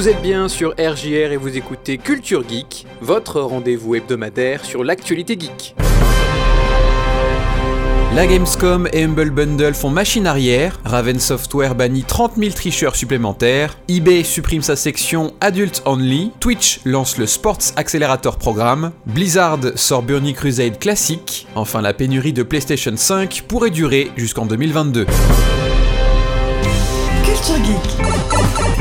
Vous êtes bien sur RJR et vous écoutez Culture Geek, votre rendez-vous hebdomadaire sur l'actualité geek. La Gamescom et Humble Bundle font machine arrière, Raven Software bannit 30 000 tricheurs supplémentaires, eBay supprime sa section Adult Only, Twitch lance le Sports Accelerator Programme, Blizzard sort Burning Crusade classique, enfin la pénurie de PlayStation 5 pourrait durer jusqu'en 2022. Culture Geek.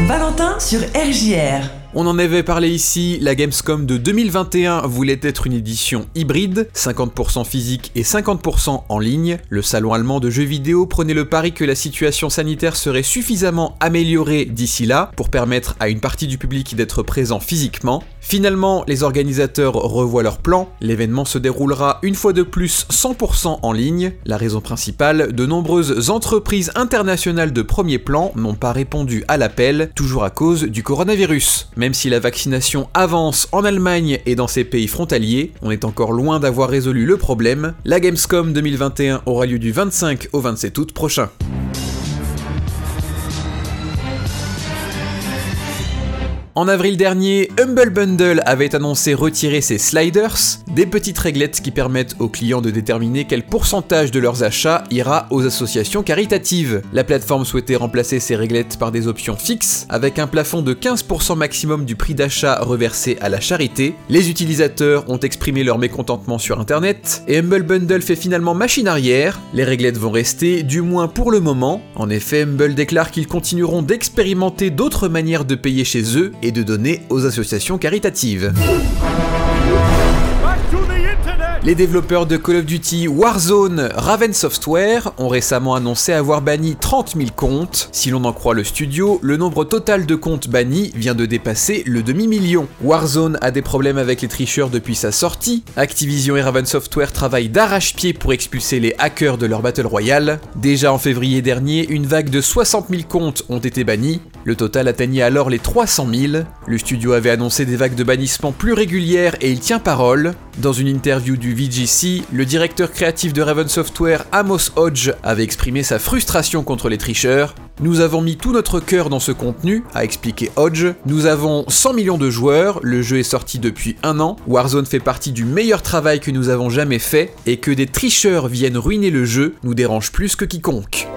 Valentin sur RJR. On en avait parlé ici, la Gamescom de 2021 voulait être une édition hybride, 50% physique et 50% en ligne. Le salon allemand de jeux vidéo prenait le pari que la situation sanitaire serait suffisamment améliorée d'ici là pour permettre à une partie du public d'être présent physiquement. Finalement, les organisateurs revoient leur plan, l'événement se déroulera une fois de plus 100% en ligne. La raison principale, de nombreuses entreprises internationales de premier plan n'ont pas répondu à l'appel, toujours à cause du coronavirus. Même si la vaccination avance en Allemagne et dans ses pays frontaliers, on est encore loin d'avoir résolu le problème. La Gamescom 2021 aura lieu du 25 au 27 août prochain. En avril dernier, Humble Bundle avait annoncé retirer ses sliders, des petites réglettes qui permettent aux clients de déterminer quel pourcentage de leurs achats ira aux associations caritatives. La plateforme souhaitait remplacer ces réglettes par des options fixes, avec un plafond de 15% maximum du prix d'achat reversé à la charité. Les utilisateurs ont exprimé leur mécontentement sur internet, et Humble Bundle fait finalement machine arrière. Les réglettes vont rester, du moins pour le moment. En effet, Humble déclare qu'ils continueront d'expérimenter d'autres manières de payer chez eux et de donner aux associations caritatives. Les développeurs de Call of Duty Warzone Raven Software ont récemment annoncé avoir banni 30 000 comptes. Si l'on en croit le studio, le nombre total de comptes bannis vient de dépasser le demi-million. Warzone a des problèmes avec les tricheurs depuis sa sortie. Activision et Raven Software travaillent d'arrache-pied pour expulser les hackers de leur Battle Royale. Déjà en février dernier, une vague de 60 000 comptes ont été bannis. Le total atteignait alors les 300 000. Le studio avait annoncé des vagues de bannissement plus régulières et il tient parole. Dans une interview du VGC, le directeur créatif de Raven Software, Amos Hodge, avait exprimé sa frustration contre les tricheurs. Nous avons mis tout notre cœur dans ce contenu, a expliqué Hodge. Nous avons 100 millions de joueurs, le jeu est sorti depuis un an, Warzone fait partie du meilleur travail que nous avons jamais fait, et que des tricheurs viennent ruiner le jeu nous dérange plus que quiconque.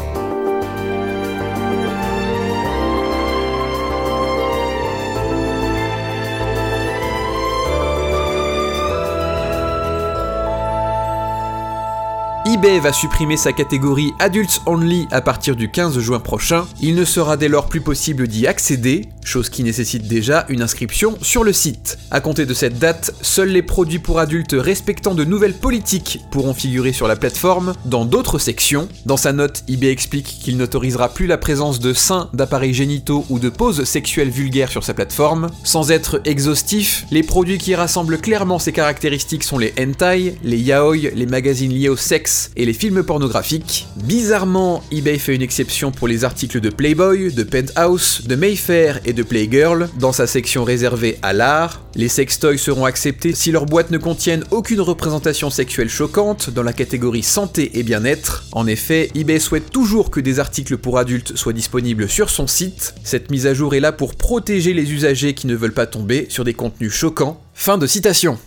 eBay va supprimer sa catégorie Adults Only à partir du 15 juin prochain. Il ne sera dès lors plus possible d'y accéder, chose qui nécessite déjà une inscription sur le site. À compter de cette date, seuls les produits pour adultes respectant de nouvelles politiques pourront figurer sur la plateforme dans d'autres sections. Dans sa note, eBay explique qu'il n'autorisera plus la présence de seins, d'appareils génitaux ou de poses sexuelles vulgaires sur sa plateforme. Sans être exhaustif, les produits qui rassemblent clairement ces caractéristiques sont les hentai, les yaoi, les magazines liés au sexe et les films pornographiques. Bizarrement, eBay fait une exception pour les articles de Playboy, de Penthouse, de Mayfair et de Playgirl dans sa section réservée à l'art. Les sextoys seront acceptés si leurs boîtes ne contiennent aucune représentation sexuelle choquante dans la catégorie santé et bien-être. En effet, eBay souhaite toujours que des articles pour adultes soient disponibles sur son site. Cette mise à jour est là pour protéger les usagers qui ne veulent pas tomber sur des contenus choquants. Fin de citation.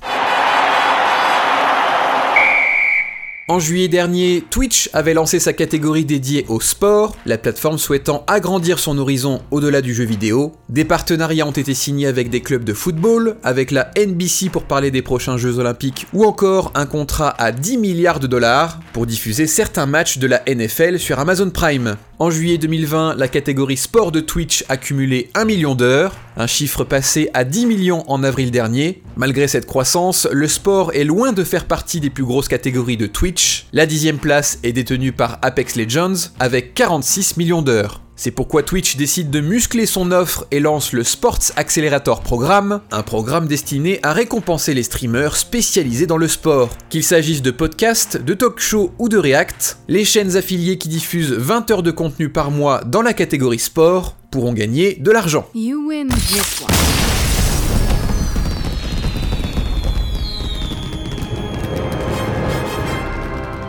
En juillet dernier, Twitch avait lancé sa catégorie dédiée au sport, la plateforme souhaitant agrandir son horizon au-delà du jeu vidéo. Des partenariats ont été signés avec des clubs de football, avec la NBC pour parler des prochains Jeux olympiques, ou encore un contrat à 10 milliards de dollars pour diffuser certains matchs de la NFL sur Amazon Prime. En juillet 2020, la catégorie sport de Twitch a cumulé 1 million d'heures, un chiffre passé à 10 millions en avril dernier. Malgré cette croissance, le sport est loin de faire partie des plus grosses catégories de Twitch. La dixième place est détenue par Apex Legends avec 46 millions d'heures. C'est pourquoi Twitch décide de muscler son offre et lance le Sports Accelerator Programme, un programme destiné à récompenser les streamers spécialisés dans le sport. Qu'il s'agisse de podcasts, de talk shows ou de react, les chaînes affiliées qui diffusent 20 heures de contenu par mois dans la catégorie sport pourront gagner de l'argent.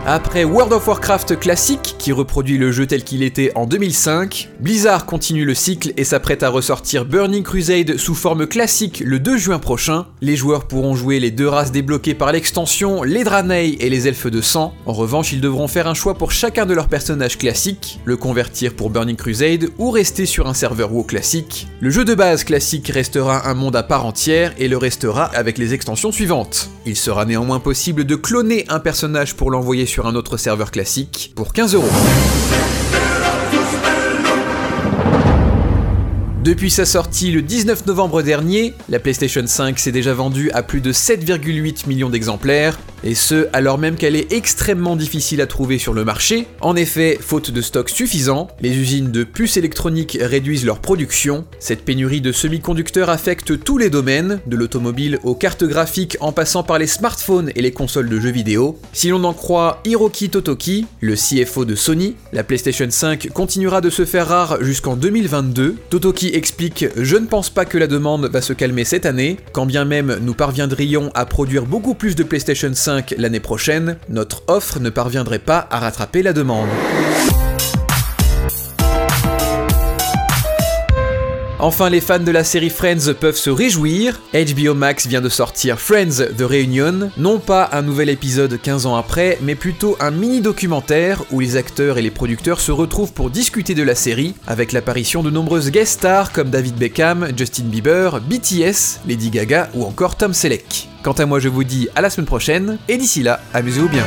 Après World of Warcraft classique, qui reproduit le jeu tel qu'il était en 2005, Blizzard continue le cycle et s'apprête à ressortir Burning Crusade sous forme classique le 2 juin prochain. Les joueurs pourront jouer les deux races débloquées par l'extension, les Draenei et les Elfes de sang. En revanche, ils devront faire un choix pour chacun de leurs personnages classiques, le convertir pour Burning Crusade ou rester sur un serveur WoW classique. Le jeu de base classique restera un monde à part entière et le restera avec les extensions suivantes. Il sera néanmoins possible de cloner un personnage pour l'envoyer sur un autre serveur classique pour 15 euros. Depuis sa sortie le 19 novembre dernier, la PlayStation 5 s'est déjà vendue à plus de 7,8 millions d'exemplaires, et ce alors même qu'elle est extrêmement difficile à trouver sur le marché. En effet, faute de stock suffisant, les usines de puces électroniques réduisent leur production. Cette pénurie de semi-conducteurs affecte tous les domaines, de l'automobile aux cartes graphiques en passant par les smartphones et les consoles de jeux vidéo. Si l'on en croit Hiroki Totoki, le CFO de Sony, la PlayStation 5 continuera de se faire rare jusqu'en 2022. Totoki explique Je ne pense pas que la demande va se calmer cette année, quand bien même nous parviendrions à produire beaucoup plus de PlayStation 5 l'année prochaine, notre offre ne parviendrait pas à rattraper la demande. Enfin, les fans de la série Friends peuvent se réjouir. HBO Max vient de sortir Friends The Reunion, non pas un nouvel épisode 15 ans après, mais plutôt un mini-documentaire où les acteurs et les producteurs se retrouvent pour discuter de la série, avec l'apparition de nombreuses guest stars comme David Beckham, Justin Bieber, BTS, Lady Gaga ou encore Tom Selleck. Quant à moi, je vous dis à la semaine prochaine, et d'ici là, amusez-vous bien.